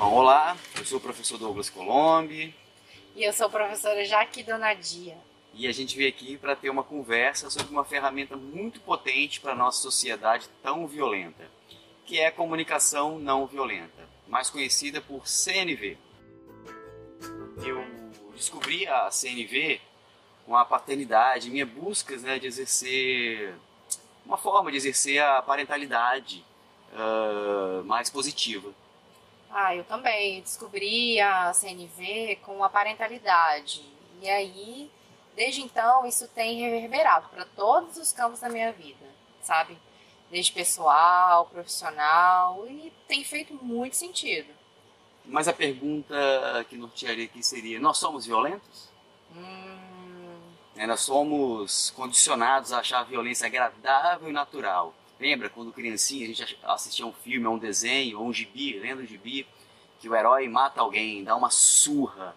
Bom, olá, eu sou o professor Douglas Colombi. E eu sou a professora Jaque Donadia. E a gente veio aqui para ter uma conversa sobre uma ferramenta muito potente para a nossa sociedade tão violenta, que é a comunicação não violenta, mais conhecida por CNV. Eu descobri a CNV com a paternidade, minha busca né, de exercer uma forma de exercer a parentalidade uh, mais positiva. Ah, eu também descobri a CNV com a parentalidade. E aí, desde então, isso tem reverberado para todos os campos da minha vida, sabe? Desde pessoal, profissional, e tem feito muito sentido. Mas a pergunta que nortearia aqui seria: nós somos violentos? Hum... É, nós somos condicionados a achar a violência agradável e natural. Lembra quando criancinha a gente assistia um filme, um desenho, ou um gibi, lembra do gibi? Que o herói mata alguém, dá uma surra,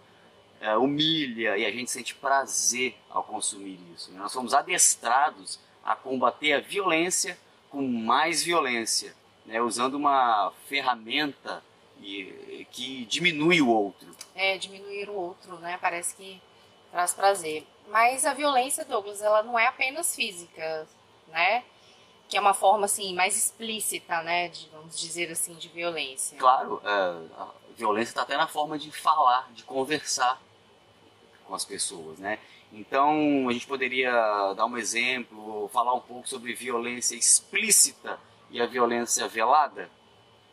é, humilha e a gente sente prazer ao consumir isso. Né? Nós somos adestrados a combater a violência com mais violência, né? usando uma ferramenta que diminui o outro. É, diminuir o outro, né? Parece que traz prazer. Mas a violência, Douglas, ela não é apenas física, né? Que é uma forma assim mais explícita, né, de, vamos dizer assim, de violência. Claro, é, a violência está até na forma de falar, de conversar com as pessoas, né? Então a gente poderia dar um exemplo, falar um pouco sobre violência explícita e a violência velada,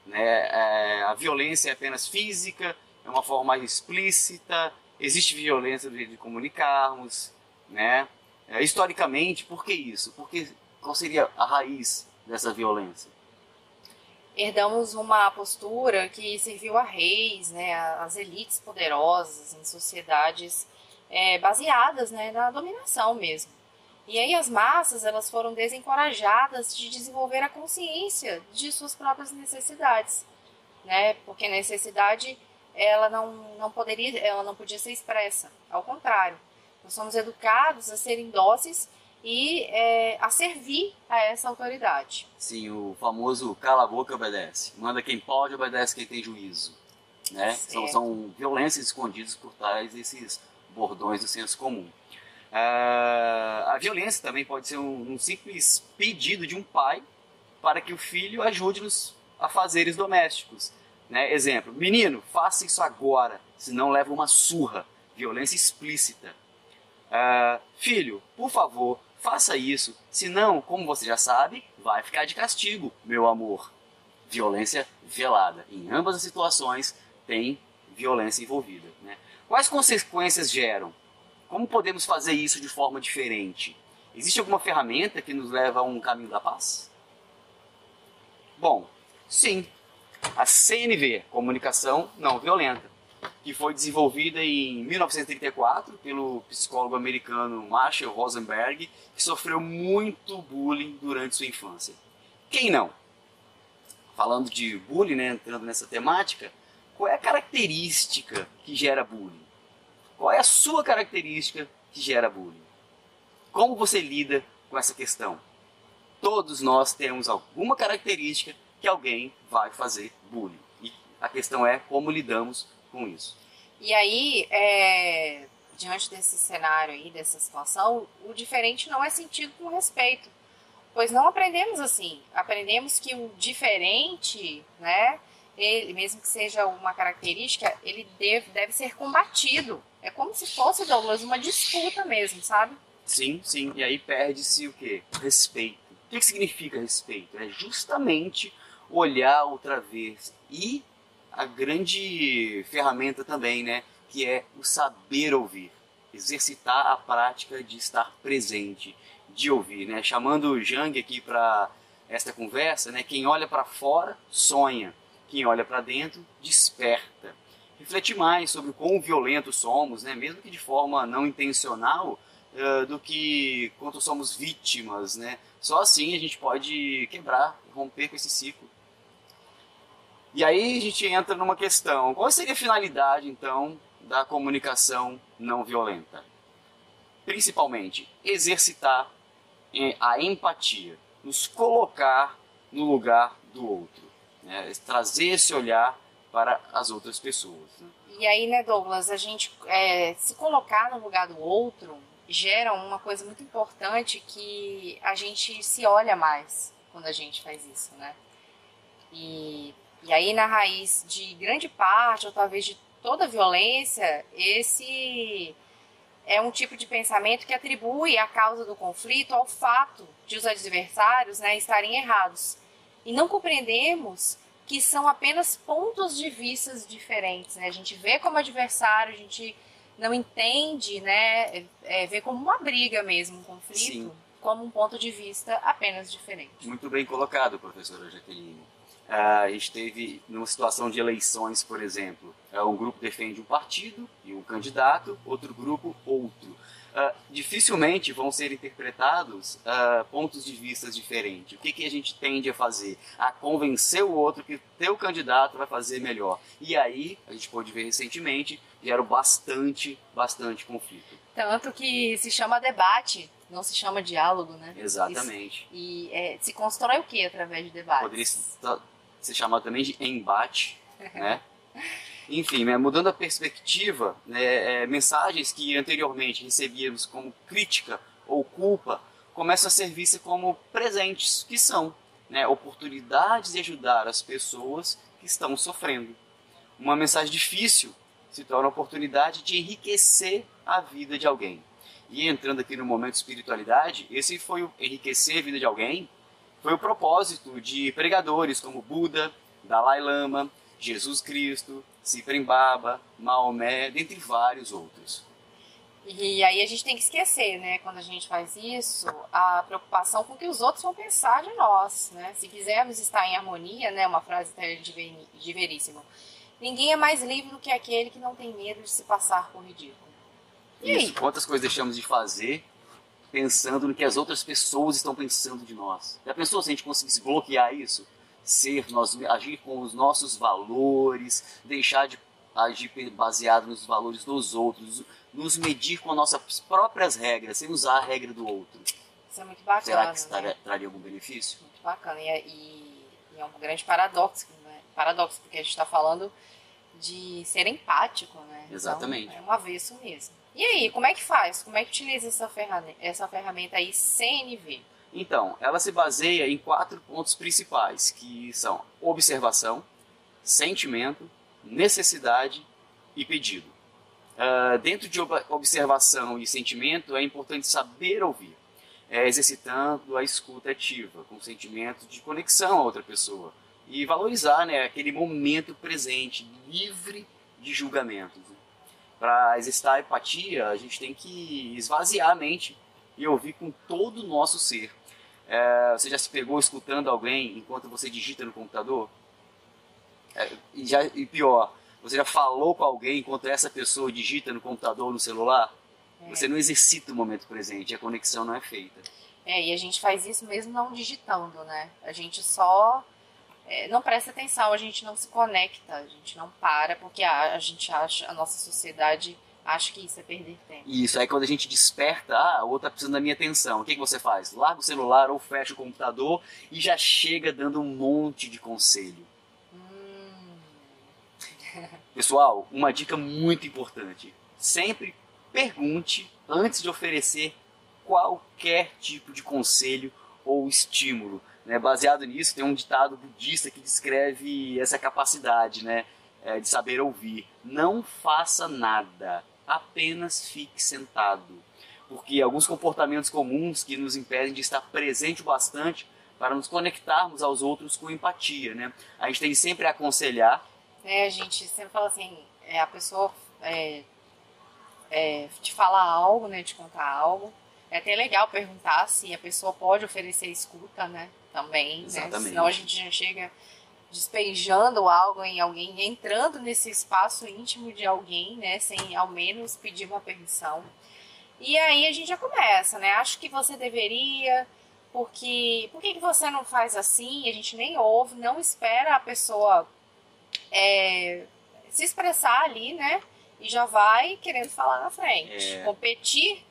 né? É, a violência é apenas física, é uma forma mais explícita. Existe violência de, comunicarmos, né? É, historicamente, por que isso? Porque qual seria a raiz dessa violência? Herdamos uma postura que serviu a reis, né, as elites poderosas em sociedades é, baseadas né, na dominação mesmo. E aí as massas elas foram desencorajadas de desenvolver a consciência de suas próprias necessidades, né? Porque a necessidade ela não, não poderia, ela não podia ser expressa. Ao contrário, nós somos educados a serem dóceis e é, a servir a essa autoridade. Sim, o famoso cala a boca obedece. Manda quem pode, obedece quem tem juízo. Né? São, são violências escondidas por trás desses bordões do senso comum. Uh, a violência também pode ser um, um, simples pedido de um pai para que o filho ajude nos afazeres domésticos. Né? Exemplo, menino, faça isso agora, senão leva uma surra. Violência explícita. Uh, filho, por favor, faça isso, senão, como você já sabe, vai ficar de castigo, meu amor. Violência velada. Em ambas as situações tem violência envolvida. Né? Quais consequências geram? Como podemos fazer isso de forma diferente? Existe alguma ferramenta que nos leva a um caminho da paz? Bom, sim. A CNV, Comunicação Não Violenta que foi desenvolvida em 1934 pelo psicólogo americano Marshall Rosenberg, que sofreu muito bullying durante sua infância. Quem não? Falando de bullying, né, entrando nessa temática, qual é a característica que gera bullying? Qual é a sua característica que gera bullying? Como você lida com essa questão? Todos nós temos alguma característica que alguém vai fazer bullying. E a questão é como lidamos com isso. E aí, é, diante desse cenário aí, dessa situação, o diferente não é sentido com respeito, pois não aprendemos assim. Aprendemos que o diferente, né, ele, mesmo que seja uma característica, ele deve, deve ser combatido. É como se fosse, Douglas, uma disputa mesmo, sabe? Sim, sim. E aí perde-se o quê? Respeito. O que significa respeito? É justamente olhar outra vez e a grande ferramenta também, né? Que é o saber ouvir. Exercitar a prática de estar presente, de ouvir, né? Chamando o Jang aqui para esta conversa, né? Quem olha para fora sonha, quem olha para dentro desperta. Refletir mais sobre o quão violentos somos, né? Mesmo que de forma não intencional, uh, do que quanto somos vítimas, né? Só assim a gente pode quebrar, romper com esse ciclo e aí a gente entra numa questão: qual seria a finalidade então da comunicação não violenta? Principalmente, exercitar a empatia, nos colocar no lugar do outro, né? trazer esse olhar para as outras pessoas. Né? E aí, né, Douglas, a gente é, se colocar no lugar do outro gera uma coisa muito importante que a gente se olha mais quando a gente faz isso, né? E, e aí, na raiz de grande parte, ou talvez de toda violência, esse é um tipo de pensamento que atribui a causa do conflito ao fato de os adversários né, estarem errados. E não compreendemos que são apenas pontos de vista diferentes. Né? A gente vê como adversário, a gente não entende, né? É, vê como uma briga mesmo, um conflito, Sim. como um ponto de vista apenas diferente. Muito bem colocado, professora Jaqueline. Uh, a gente teve, numa situação de eleições, por exemplo, uh, um grupo defende um partido e um candidato, outro grupo outro. Uh, dificilmente vão ser interpretados uh, pontos de vista diferentes. O que, que a gente tende a fazer? A convencer o outro que teu candidato vai fazer melhor. E aí, a gente pôde ver recentemente, gera bastante, bastante conflito. Tanto que se chama debate, não se chama diálogo, né? Exatamente. Isso, e é, se constrói o que através de debate? Poderia ser chamado também de embate, né? Enfim, né, mudando a perspectiva, né, é, mensagens que anteriormente recebíamos como crítica ou culpa começam a ser vistas como presentes, que são né, oportunidades de ajudar as pessoas que estão sofrendo. Uma mensagem difícil se torna oportunidade de enriquecer a vida de alguém. E entrando aqui no momento de espiritualidade, esse foi o enriquecer a vida de alguém, foi o propósito de pregadores como Buda, Dalai Lama, Jesus Cristo, Cifrem Baba, Maomé, dentre vários outros. E aí a gente tem que esquecer, né, quando a gente faz isso, a preocupação com o que os outros vão pensar de nós, né? Se quisermos estar em harmonia, né, uma frase de Veríssimo, ninguém é mais livre do que aquele que não tem medo de se passar por ridículo. E isso, aí? quantas coisas deixamos de fazer pensando no que as outras pessoas estão pensando de nós? Já pensou se a gente conseguisse bloquear isso? ser, nós agir com os nossos valores, deixar de agir baseado nos valores dos outros, nos medir com as nossas próprias regras, sem usar a regra do outro. Isso é muito bacana. Será que né? traria algum benefício? Muito bacana. E, é, e, e é um grande paradoxo, né? paradoxo, porque a gente está falando de ser empático, né? Então, Exatamente. Então, é um avesso mesmo. E aí, como é que faz? Como é que utiliza essa ferramenta, essa ferramenta aí CNV? Então, ela se baseia em quatro pontos principais, que são observação, sentimento, necessidade e pedido. Uh, dentro de observação e sentimento, é importante saber ouvir, é, exercitando a escuta ativa, com sentimento de conexão a outra pessoa, e valorizar né, aquele momento presente, livre de julgamentos. Para exercitar a empatia, a gente tem que esvaziar a mente e ouvir com todo o nosso ser. É, você já se pegou escutando alguém enquanto você digita no computador? É, e, já, e pior, você já falou com alguém enquanto essa pessoa digita no computador ou no celular? É. Você não exercita o momento presente, a conexão não é feita. É, e a gente faz isso mesmo não digitando, né? A gente só é, não presta atenção, a gente não se conecta, a gente não para, porque a, a gente acha, a nossa sociedade Acho que isso é perder tempo. Isso, aí quando a gente desperta, ah, o outro tá precisando da minha atenção. O que, que você faz? Larga o celular ou fecha o computador e já chega dando um monte de conselho. Hum. Pessoal, uma dica muito importante. Sempre pergunte antes de oferecer qualquer tipo de conselho ou estímulo. Né? Baseado nisso, tem um ditado budista que descreve essa capacidade né? É, de saber ouvir. Não faça nada apenas fique sentado. Porque alguns comportamentos comuns que nos impedem de estar presente bastante para nos conectarmos aos outros com empatia, né? A gente tem sempre a aconselhar. É, a gente sempre fala assim, é, a pessoa é, é, te falar algo, né, te contar algo. É até legal perguntar se a pessoa pode oferecer escuta, né, também, né? Exatamente. né? Senão a gente já chega despejando algo em alguém, entrando nesse espaço íntimo de alguém, né, sem ao menos pedir uma permissão. E aí a gente já começa, né? Acho que você deveria, porque por que, que você não faz assim? A gente nem ouve, não espera a pessoa é, se expressar ali, né? E já vai querendo falar na frente. É. Competir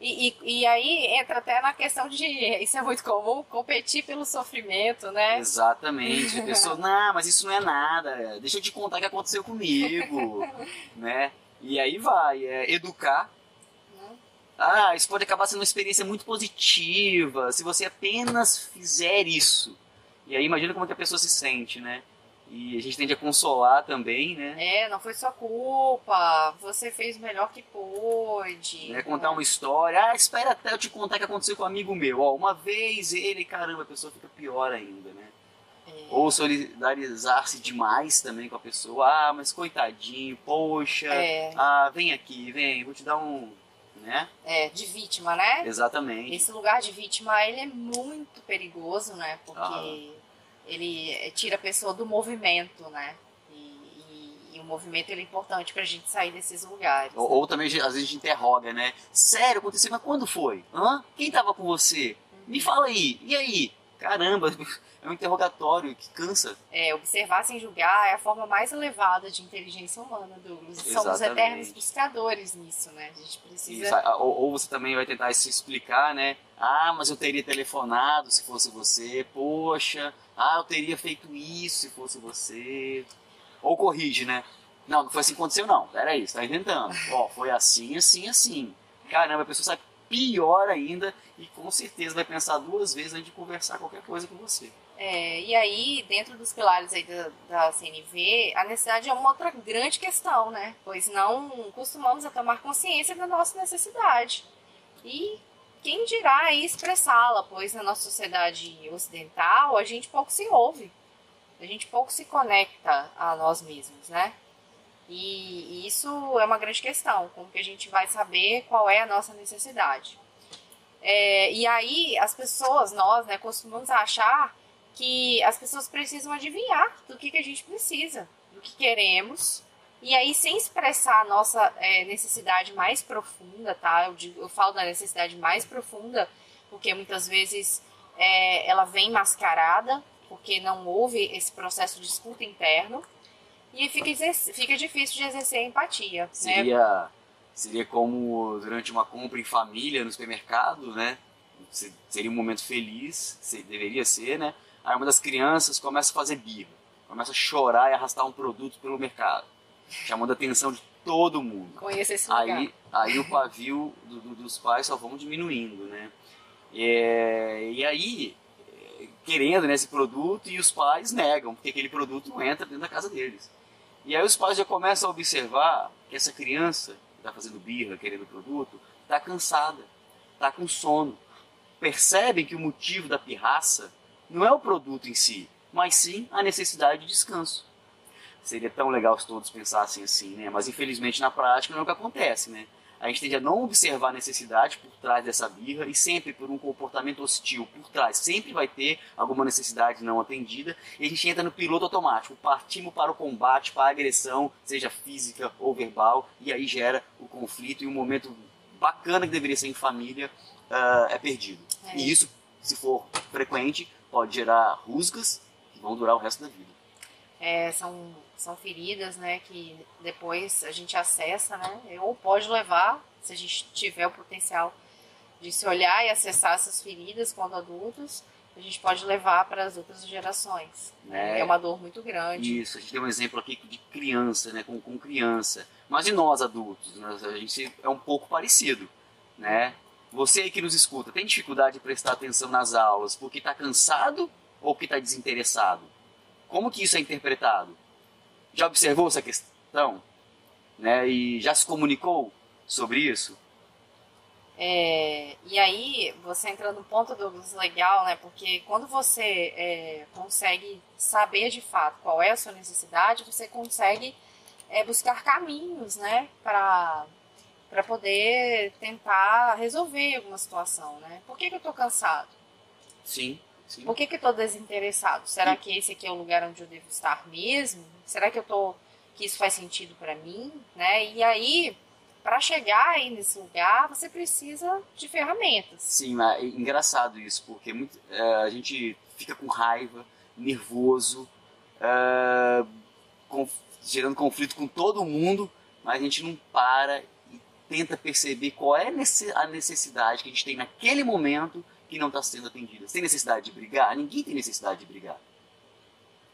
E, e, e, aí entra até na questão de, isso é muito comum, competir pelo sofrimento, né? Exatamente. A pessoa, não, mas isso não é nada, deixa eu te contar o que aconteceu comigo, né? E aí vai, é educar. Uhum. Ah, isso pode acabar sendo uma experiência muito positiva se você apenas fizer isso. E aí imagina como é que a pessoa se sente, né? E a gente tende a consolar também, né? É, não foi sua culpa, você fez o melhor que pôde. É, contar uma história, ah, espera até eu te contar o que aconteceu com um amigo meu. Ó, uma vez ele, caramba, a pessoa fica pior ainda, né? É. Ou solidarizar-se demais também com a pessoa. Ah, mas coitadinho, poxa, é. ah, vem aqui, vem, vou te dar um, né? É, de vítima, né? Exatamente. Esse lugar de vítima, ele é muito perigoso, né? Porque ah ele eh, tira a pessoa do movimento, né? E, e, e o movimento ele é importante para a gente sair desses lugares. Ou, ou, também, às vezes, a gente interroga, né? Sério, aconteceu, mas quando foi? Hã? Quem estava com você? Me uhum. fala aí, e aí? Caramba, é um interrogatório que cansa. É, observar sem julgar é a forma mais elevada de inteligência humana, Douglas. Somos eternos buscadores nisso, né? A gente precisa. Isso, ou, ou, você também vai tentar se explicar, né? Ah, mas eu teria telefonado se fosse você. Poxa, ah, eu teria feito isso se fosse você. Ou corrige, né? Não, não foi assim que aconteceu, não. Peraí, você tá inventando. Ó, foi assim, assim, assim. Caramba, a pessoa sabe pior ainda e com certeza vai pensar duas vezes antes de conversar qualquer coisa com você. É, e aí, dentro dos pilares aí da, da, CNV, a necessidade é uma outra grande questão, né? Pois não costumamos a tomar consciência da nossa necessidade. E quem dirá expressá-la, pois na nossa sociedade ocidental a gente pouco se ouve, a gente pouco se conecta a nós mesmos, né? E, e isso é uma grande questão, como que a gente vai saber qual é a nossa necessidade. É, e aí as pessoas, nós, né, costumamos achar que as pessoas precisam adivinhar do que, que a gente precisa, do que queremos, e aí, sem expressar a nossa é, necessidade mais profunda, tá? Eu, digo, eu falo da necessidade mais profunda, porque muitas vezes é, ela vem mascarada, porque não houve esse processo de escuta interno, e fica, fica difícil de exercer empatia. Né? Seria, né? seria como durante uma compra em família no supermercado, né? Seria um momento feliz, deveria ser, né? Aí uma das crianças começa a fazer birra, começa a chorar e arrastar um produto pelo mercado chamando a atenção de todo mundo. Conheça esse lugar. Aí, aí o pavio do, do, dos pais só vão diminuindo, né? É, e aí, querendo né, esse produto, e os pais negam, porque aquele produto não entra dentro da casa deles. E aí os pais já começam a observar que essa criança que está fazendo birra, querendo o produto, está cansada, está com sono. Percebem que o motivo da pirraça não é o produto em si, mas sim a necessidade de descanso. Seria tão legal se todos pensassem assim, né? Mas infelizmente na prática não é o que acontece, né? A gente tende a não observar a necessidade por trás dessa birra e sempre por um comportamento hostil por trás. Sempre vai ter alguma necessidade não atendida e a gente entra no piloto automático. Partimos para o combate, para a agressão, seja física ou verbal, e aí gera o conflito e um momento bacana que deveria ser em família uh, é perdido. É. E isso, se for frequente, pode gerar rusgas que vão durar o resto da vida. É, são são feridas, né, que depois a gente acessa, né, ou pode levar, se a gente tiver o potencial de se olhar e acessar essas feridas quando adultos, a gente pode levar para as outras gerações. Né? É, é uma dor muito grande. Isso, a gente tem um exemplo aqui de criança, né, com, com criança. Mas e nós adultos, né, a gente é um pouco parecido, né? Você aí que nos escuta, tem dificuldade de prestar atenção nas aulas porque está cansado ou porque está desinteressado? Como que isso é interpretado? Já observou essa questão? Né? E já se comunicou sobre isso? É, e aí você entra no ponto do legal, né? Porque quando você é, consegue saber de fato qual é a sua necessidade, você consegue é, buscar caminhos, né? Para para poder tentar resolver alguma situação, né? Por que, que eu estou cansado? Sim, sim. Por que, que eu estou desinteressado? Será que esse aqui é o lugar onde eu devo estar mesmo? Será que eu tô que isso faz sentido para mim, né? E aí, para chegar aí nesse lugar, você precisa de ferramentas. Sim, é engraçado isso, porque muito, é, a gente fica com raiva, nervoso, é, com, gerando conflito com todo mundo, mas a gente não para e tenta perceber qual é a necessidade que a gente tem naquele momento que não está sendo atendida. Tem necessidade de brigar? Ninguém tem necessidade de brigar.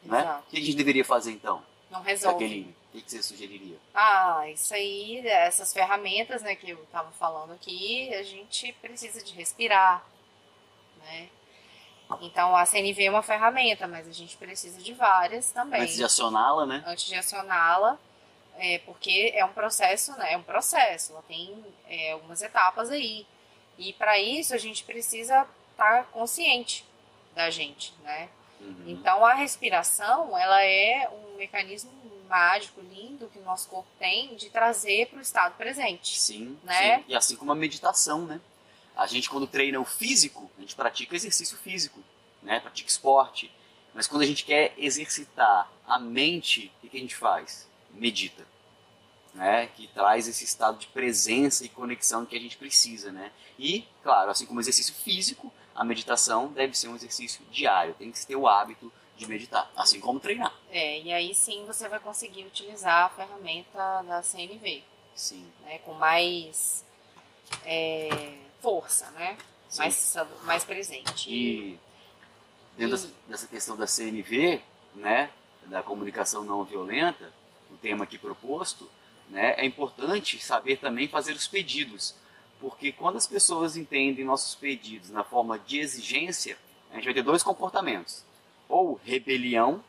Né? O que a gente deveria fazer então? Não resolve. Jaqueline, o que você sugeriria? Ah, isso aí, essas ferramentas né, que eu estava falando aqui, a gente precisa de respirar, né? Então a CNV é uma ferramenta, mas a gente precisa de várias também. Antes de acioná-la, né? Antes de acioná-la, é, porque é um processo, né? É um processo, ela tem é, algumas etapas aí. E para isso a gente precisa estar tá consciente da gente, né? Uhum. Então a respiração, ela é um mecanismo mágico, lindo que o nosso corpo tem de trazer para o estado presente. Sim, né? Sim. E assim como a meditação, né? A gente quando treina o físico, a gente pratica exercício físico, né? Pratica esporte. Mas quando a gente quer exercitar a mente, o que a gente faz? Medita. Né, que traz esse estado de presença e conexão que a gente precisa, né? E, claro, assim como exercício físico, a meditação deve ser um exercício diário, tem que ter o hábito de meditar, assim como treinar. É, e aí sim você vai conseguir utilizar a ferramenta da CNV. Sim. Né, com mais é, força, né? Mais, mais presente. E dentro e... dessa questão da CNV, né, da comunicação não violenta, o tema aqui proposto, né, é importante saber também fazer os pedidos, porque quando as pessoas entendem nossos pedidos na forma de exigência, a gente vai ter dois comportamentos: ou rebelião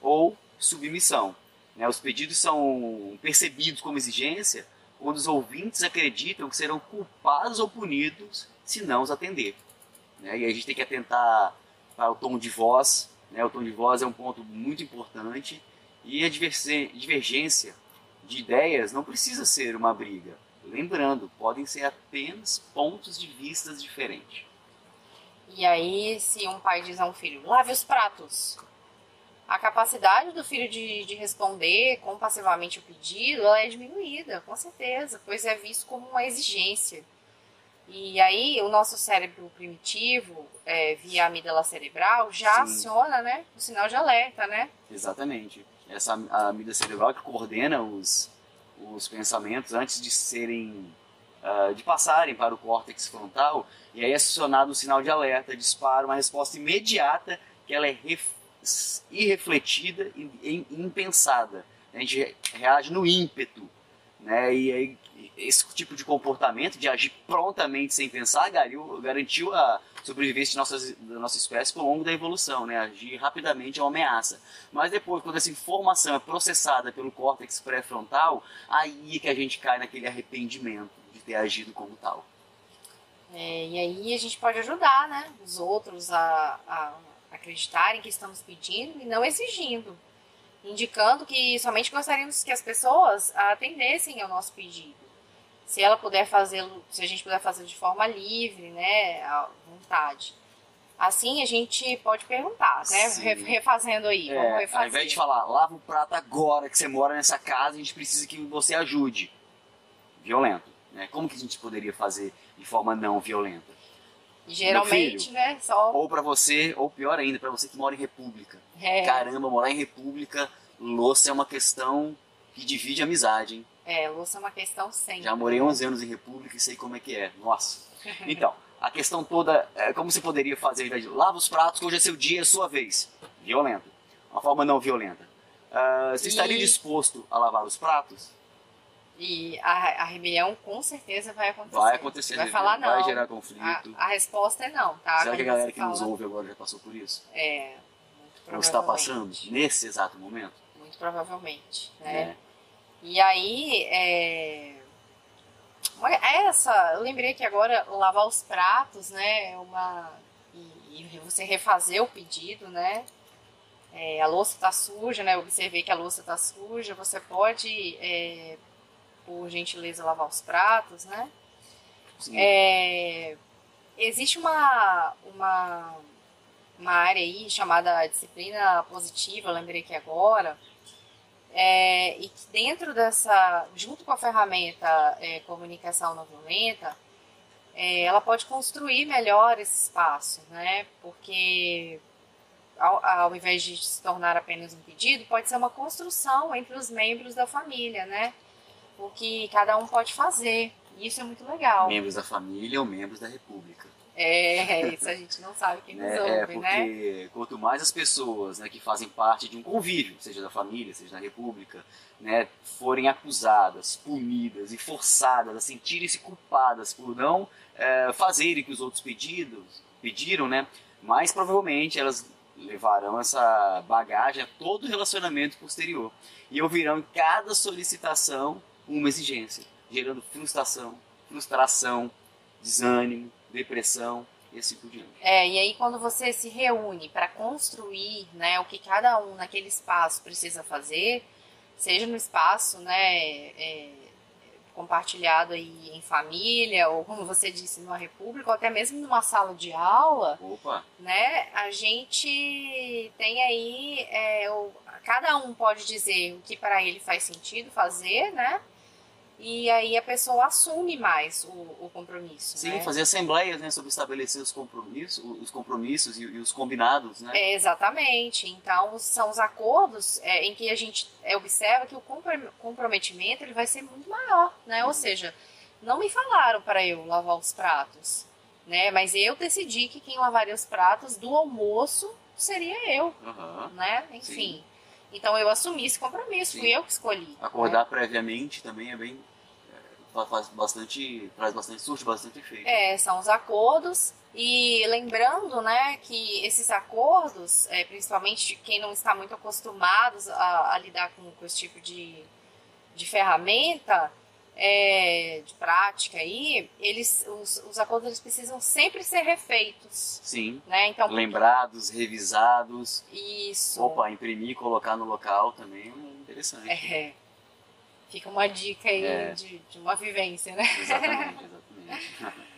ou submissão. Né? Os pedidos são percebidos como exigência quando os ouvintes acreditam que serão culpados ou punidos se não os atender. Né? E a gente tem que atentar para o tom de voz. Né? O tom de voz é um ponto muito importante. E a divergência de ideias não precisa ser uma briga. Lembrando, podem ser apenas pontos de vistas diferentes. E aí, se um pai diz a um filho, lave os pratos, a capacidade do filho de, de responder compassivamente o pedido ela é diminuída, com certeza, pois é visto como uma exigência. E aí o nosso cérebro primitivo, é, via amígdala cerebral, já Sim. aciona né, o sinal de alerta, né? Exatamente. Essa amígdala cerebral que coordena os, os pensamentos antes de serem uh, de passarem para o córtex frontal e aí é acionado o sinal de alerta, dispara uma resposta imediata que ela é irrefletida e impensada. A gente reage no ímpeto, né? E aí esse tipo de comportamento de agir prontamente sem pensar garantiu a sobrevivência de nossas, da nossa espécie ao longo da evolução, né? Agir rapidamente é uma ameaça. Mas depois, quando essa informação é processada pelo córtex pré-frontal, aí é que a gente cai naquele arrependimento de ter agido como tal. É, e aí a gente pode ajudar, né? Os outros a, a acreditarem que estamos pedindo e não exigindo, indicando que somente gostaríamos que as pessoas atendessem ao nosso pedido. Se ela puder fazê-lo, se a gente puder fazer de forma livre, né, à vontade. Assim a gente pode perguntar, né? Sim. Refazendo aí. É, refazer. Ao invés de falar, lava o prato agora que você mora nessa casa, a gente precisa que você ajude. Violento. Né? Como que a gente poderia fazer de forma não violenta? Geralmente, filho, né? Só... Ou para você, ou pior ainda, para você que mora em república. É. Caramba, morar em república, louça é uma questão que divide a amizade, hein? É, louça é uma questão sempre. Já morei 11 anos em república e sei como é que é. Nossa. Então, a questão toda é como você poderia fazer, ao invés de lava os pratos, que hoje é seu dia, é sua vez. Violento. Uma forma não violenta. Uh, você e... estaria disposto a lavar os pratos? E a, a rebelião com certeza vai acontecer. Vai acontecer. Vai falar não. Vai gerar conflito. A, a resposta é não, tá? Será que a galera que fala... nos ouve agora já passou por isso? É, muito Ou está passando nesse exato momento? Muito provavelmente, né? É. E aí, é... Essa, eu lembrei que agora lavar os pratos, né, é uma... E, e você refazer o pedido, né? É, a louça está suja, né? Eu observei que a louça está suja. Você pode é, por gentileza lavar os pratos, né? É, existe uma, uma, uma área aí chamada disciplina positiva, lembrei que agora, é, e que dentro dessa, junto com a ferramenta é, comunicação não violenta, é, ela pode construir melhor esse espaço, né? Porque ao, ao invés de se tornar apenas um pedido, pode ser uma construção entre os membros da família, né? o que cada um pode fazer. Isso é muito legal. Membros da família ou membros da república. É, isso a gente não sabe quem nos né? ouve, é, né? porque quanto mais as pessoas né, que fazem parte de um convívio, seja da família, seja da república, né, forem acusadas, punidas e forçadas a sentirem-se culpadas por não é, fazerem o que os outros pedidos, pediram, né, mais provavelmente elas levarão essa bagagem a todo relacionamento posterior e ouvirão em cada solicitação uma exigência, gerando frustração, frustração, desânimo, depressão e assim por diante. É, e aí quando você se reúne para construir, né, o que cada um naquele espaço precisa fazer, seja no espaço, né, é, compartilhado aí em família, ou como você disse, numa república, ou até mesmo numa sala de aula, Opa, né, a gente tem aí, é, o, cada um pode dizer o que para ele faz sentido fazer, né, e aí a pessoa assume mais o, o compromisso, sim, né? fazer assembleias né, sobre estabelecer os compromissos, os compromissos e, e os combinados, né? É, exatamente. Então, são os acordos é, em que a gente é, observa que o compro- comprometimento ele vai ser muito maior, né? Ou seja, não me falaram para eu lavar os pratos, né? Mas eu decidi que quem lavaria os pratos do almoço seria eu, Aham. né? Enfim. Então, eu assumi esse compromisso, Sim. fui eu que escolhi. Acordar previamente também é bem faz bastante, traz bastante, surte bastante efeito. É, são os acordos. E lembrando, né, que esses acordos, é, principalmente quem não está muito acostumado a, a lidar com, com esse tipo de, de ferramenta, é, de prática aí, eles, os, os acordos eles precisam sempre ser refeitos, Sim. né? Então, Lembrados, revisados. isso. Opa, imprimir e colocar no local também é interessante. É, fica uma dica aí É. de, de uma vivência, né? Exatamente, exatamente.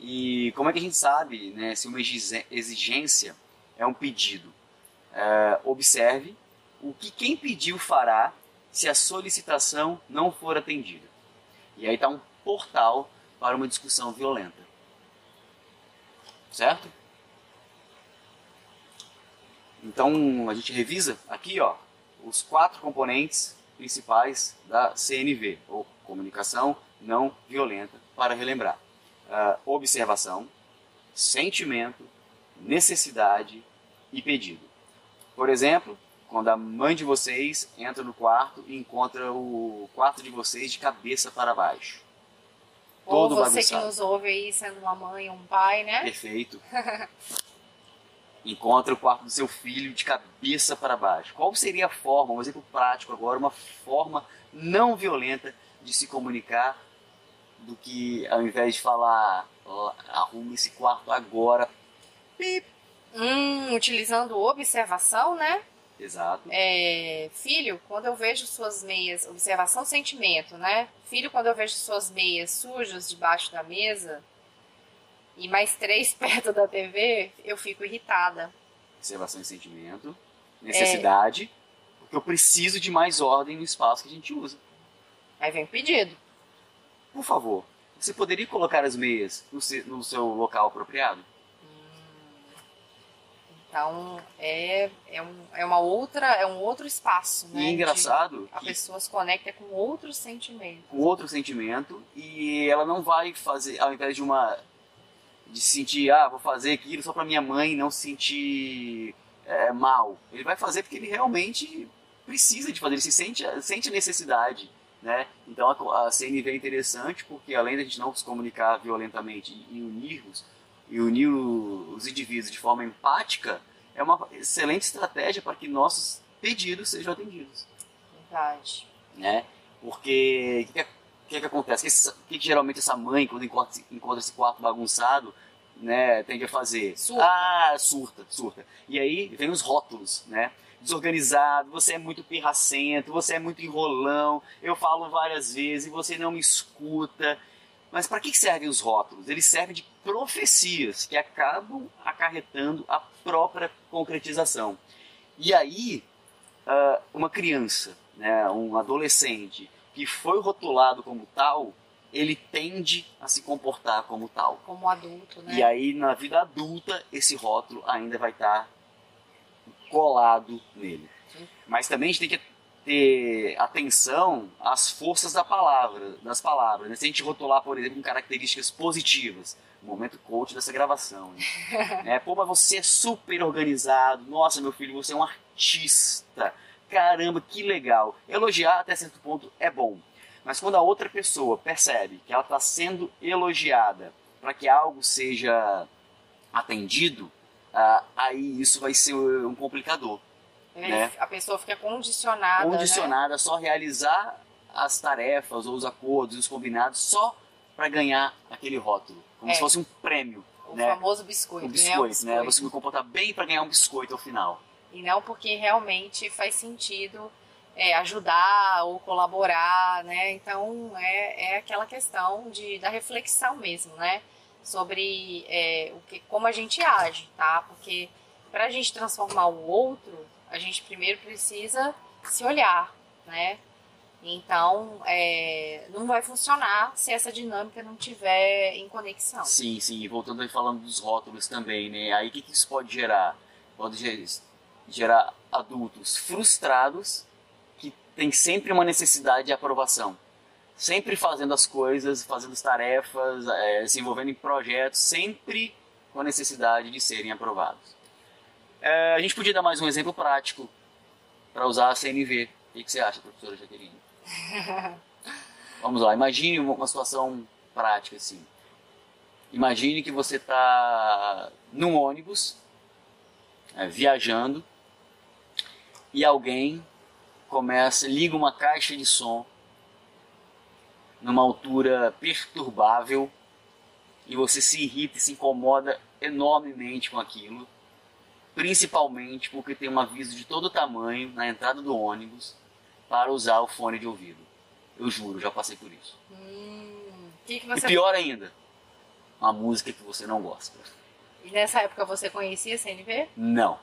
E como é que a gente sabe né, se uma exigência é um pedido? É, observe o que quem pediu fará se a solicitação não for atendida. E aí está um portal para uma discussão violenta. Certo? Então a gente revisa aqui ó, os quatro componentes principais da CNV, ou Comunicação Não Violenta, para relembrar. Ah, observação, sentimento, necessidade e pedido. Por exemplo, quando a mãe de vocês entra no quarto e encontra o quarto de vocês de cabeça para baixo. Ou Todo você que bagunçado. nos ouve aí sendo uma mãe ou um pai, né? Perfeito. Encontra o quarto do seu filho de cabeça para baixo. Qual seria a forma, um exemplo prático agora, uma forma não violenta de se comunicar do que ao invés de falar "Ó, arruma esse quarto agora. Pip. Hum, utilizando observação, né? Exato. É, filho, quando eu vejo suas meias, observação sentimento, né? Filho, quando eu vejo suas meias sujas debaixo da mesa e mais três perto da TV, eu fico irritada. Observação e sentimento. Necessidade. Porque eu preciso de mais ordem no espaço que a gente usa. Aí vem o pedido. Por favor, você poderia colocar as meias no se- no seu local apropriado? Então é, é, um, é uma outra, é um outro espaço, né? E é engraçado a pessoa se conecta com outros sentimentos. com outro sentimento e ela não vai fazer ao invés de uma de sentir ah vou fazer aquilo só para minha mãe não se sentir é, mal ele vai fazer porque ele realmente precisa de fazer ele se sente sente a necessidade né então a, a CNV é interessante porque além da gente não se comunicar violentamente e unirmos e unir os indivíduos de forma empática é uma excelente estratégia para que nossos pedidos sejam atendidos Verdade. né? Porque o que, que, que que acontece? O que, que geralmente essa mãe, quando encontra, encontra esse quarto bagunçado, né, tende a fazer? Surta. Ah, surta, surta. E aí vem os rótulos, né? Desorganizado, você é muito pirracento, você é muito enrolão, eu falo várias vezes e você não me escuta. Mas para que que servem os rótulos? Eles servem de profecias que acabam acarretando a própria concretização. E aí, ah, uma criança, né, um adolescente que foi rotulado como tal, ele tende a se comportar como tal. Como adulto, né? E aí, na vida adulta, esse rótulo ainda vai estar colado nele. Sim. Mas também a gente tem que ter atenção às forças da palavra, das palavras. Né? Se a gente rotular, por exemplo, com características positivas, momento coach dessa gravação. é, pô, mas você é super organizado. Nossa, meu filho, você é um artista. Caramba, que legal. Elogiar até certo ponto é bom. Mas quando a outra pessoa percebe que ela está sendo elogiada para que algo seja atendido, ah, aí isso vai ser um complicador. Né? A pessoa fica condicionada. Condicionada né? a só realizar as tarefas ou os acordos, os combinados, só para ganhar aquele rótulo. Como é. se fosse um prêmio. O né? famoso biscoito. O biscoito, né? biscoito. né? Você me comportar bem para ganhar um biscoito ao final. E não porque realmente faz sentido é, ajudar ou colaborar, né? Então é, é aquela questão de, da reflexão mesmo, né? Sobre é, o que, como a gente age, tá? Porque para a gente transformar o outro, a gente primeiro precisa se olhar, né? Então, é, não vai funcionar se essa dinâmica não tiver em conexão. Sim, sim. E voltando aí falando dos rótulos também, né? Aí o que, que isso pode gerar? Pode gerar adultos frustrados que têm sempre uma necessidade de aprovação. Sempre fazendo as coisas, fazendo as tarefas, é, se envolvendo em projetos, sempre com a necessidade de serem aprovados. É, a gente podia dar mais um exemplo prático para usar a CNV. O que, que você acha, professora Jaqueline? Vamos lá, imagine uma, situação prática assim. Imagine que você está num ônibus, é, viajando, e alguém começa, liga uma caixa de som numa altura perturbável e você se irrita e se incomoda enormemente com aquilo, principalmente porque tem um aviso de todo tamanho na entrada do ônibus para usar o fone de ouvido. Eu juro, já passei por isso. Hum, que que você... E pior ainda, uma música que você não gosta. E nessa época você conhecia CNV? Não.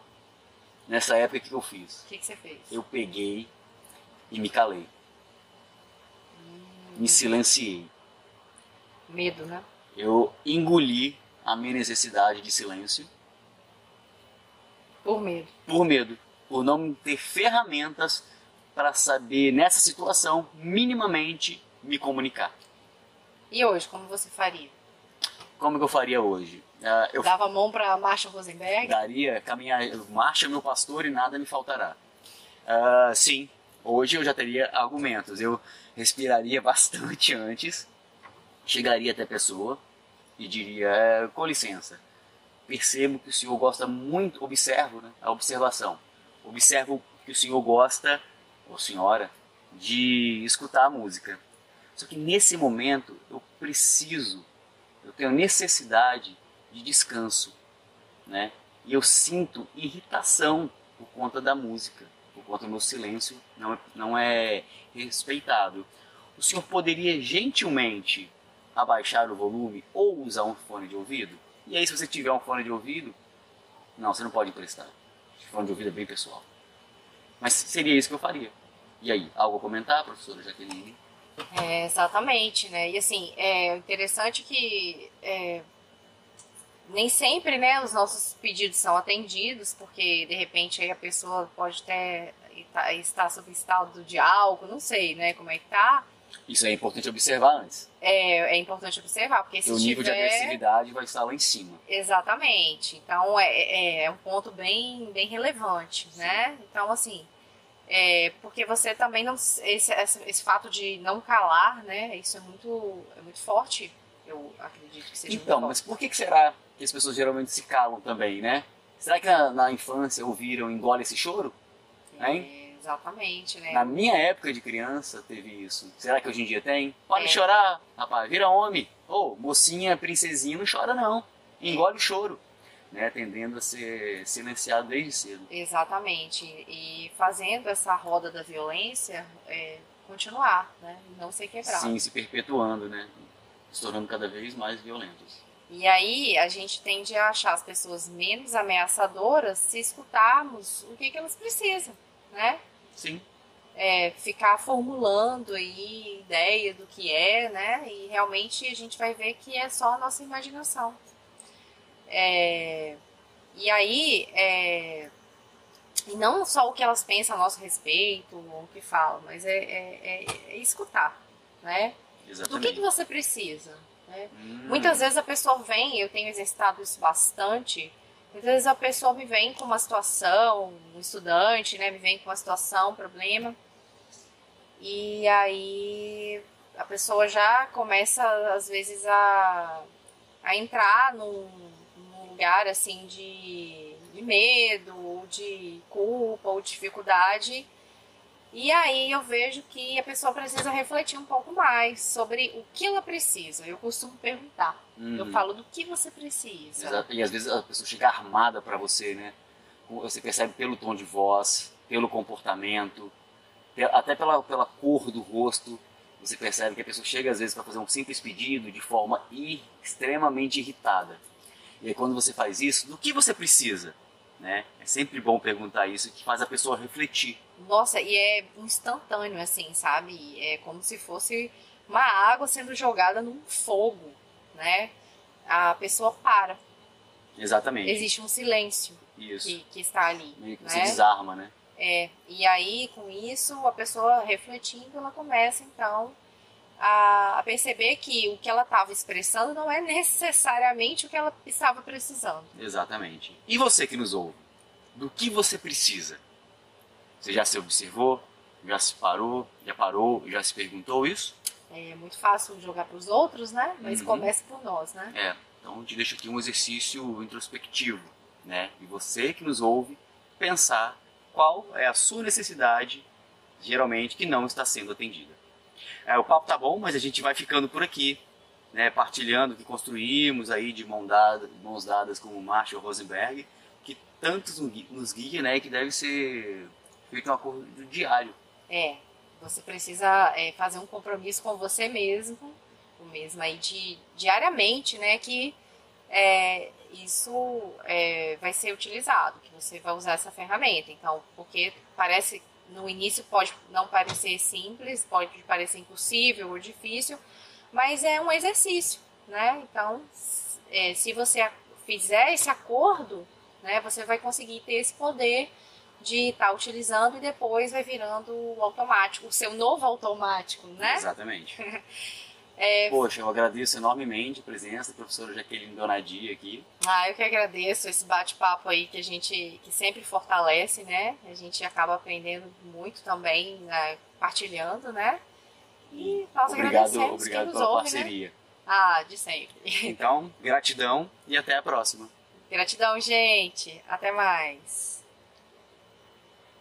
Nessa época, o que eu fiz? O que, que, você fez? Eu peguei e me calei. Hum. Me silenciei. Medo, né? Eu engoli a minha necessidade de silêncio. Por medo. Por medo. Por não ter ferramentas para saber, nessa situação, minimamente me comunicar. E hoje, como você faria? Como que eu faria hoje? Uh, eu Dava a mão para Marcha Rosenberg? Daria, caminhar, marcha meu pastor e nada me faltará. Uh, sim, hoje eu já teria argumentos. Eu respiraria bastante antes, chegaria até a pessoa e diria, é, com licença, percebo que o senhor gosta muito, observo né, a observação, observo que o senhor gosta ou senhora de escutar a música. Só que nesse momento eu preciso, eu tenho necessidade de descanso, né? E eu sinto irritação por conta da música, por conta do meu silêncio não é, não é respeitado. O senhor poderia gentilmente abaixar o volume ou usar um fone de ouvido? E aí, se você tiver um fone de ouvido, não, você não pode emprestar. O fone de ouvido é bem pessoal. Mas seria isso que eu faria. E aí, algo a comentar, professora Jaqueline? É, exatamente, né? E assim, é interessante que é, nem sempre, né, os nossos pedidos são atendidos, porque de repente aí a pessoa pode até estar sob estado de álcool, não sei, né, como é que tá. Isso é importante observar antes. É, é importante observar, porque se o nível tiver... de agressividade vai estar lá em cima. Exatamente. Então é, é, é um ponto bem, bem relevante, Sim. né? Então, assim, é, porque você também não. Esse, esse, esse, fato de não calar, né? Isso é muito, é muito forte. Eu acredito que seja Então, mas por que, que será que as pessoas geralmente se calam também, né? Será que na, na infância ouviram engole esse choro? Hein? É, exatamente, né? Na minha época de criança teve isso. Será que hoje em dia tem? Pode é. chorar, rapaz, vira homem. Ô, oh, mocinha, princesinha, não chora não. Engole o choro. Né, tendendo a ser silenciado desde cedo. Exatamente. E fazendo essa roda da violência é, continuar, né? não ser quebrado. Sim, se perpetuando, né? Se tornando cada vez mais violentos. E aí a gente tende a achar as pessoas menos ameaçadoras se escutarmos o que, que elas precisam, né? Sim. É, ficar formulando aí ideia do que é, né? E realmente a gente vai ver que é só a nossa imaginação. É, e aí, é, E não só o que elas pensam a nosso respeito, ou o que falam, mas é, é, é, é escutar, né? Exatamente. Do que, que você precisa? Né? Hum, Muitas vezes a pessoa vem, eu tenho exercitado isso bastante, muitas vezes a pessoa me vem com uma situação, um estudante, né, me vem com uma situação, um problema, e aí a pessoa já começa, às vezes, a, a entrar num, num lugar, assim, de, de medo, ou de culpa, ou dificuldade, e aí eu vejo que a pessoa precisa refletir um pouco mais sobre o que ela precisa. Eu costumo perguntar. Uhum. Eu falo do que você precisa. Exato. E às vezes a pessoa chega armada para você, né? Você percebe pelo tom de voz, pelo comportamento, até pela, pela cor do rosto. Você percebe que a pessoa chega às vezes para fazer um simples pedido de forma extremamente irritada. E aí quando você faz isso, do que você precisa? Né? É sempre bom perguntar isso, que faz a pessoa refletir. Nossa, e é instantâneo, assim, sabe? É como se fosse uma água sendo jogada num fogo, né? A pessoa para. Exatamente. Existe um silêncio que, que está ali. Meio que né? desarma, né? É, e aí, com isso, a pessoa refletindo, ela começa, então, a, a perceber que o que ela estava expressando não é necessariamente o que ela estava precisando. Exatamente. E você que nos ouve? Do que você precisa? Você já se observou? Já se parou? Já parou? Já se perguntou isso? É muito fácil jogar para os outros, né? Mas Uhum. começa por nós, né? É. Então te deixo aqui um exercício introspectivo, né? E você que nos ouve pensar qual é a sua necessidade, geralmente que não está sendo atendida. É, o papo tá bom, mas a gente vai ficando por aqui, né? Partilhando o que construímos aí de mão dada, mãos dadas com o Marshall Rosenberg, que tantos nos gui- nos guia, né? Que deve ser feito um acordo diário. É, você precisa é, fazer um compromisso com você mesmo, o mesmo aí de diariamente, né? Que é, isso é, vai ser utilizado, que você vai usar essa ferramenta. Então, porque parece no início pode não parecer simples, pode parecer impossível ou difícil, mas é um exercício, né? Então, é, se você fizer esse acordo, né, você vai conseguir ter esse poder de estar utilizando e depois vai virando o automático, o seu novo automático, né? Exatamente. É, Poxa, eu agradeço enormemente a presença da professora Jaqueline Donadia aqui. Ah, eu que agradeço esse bate-papo aí que a gente que sempre fortalece, né? A gente acaba aprendendo muito também, né? partilhando, né? E nós obrigado agradecemos obrigado quem nos pela ouve, né? parceria. Ah, de sempre. Então, gratidão e até a próxima. Gratidão, gente. Até mais.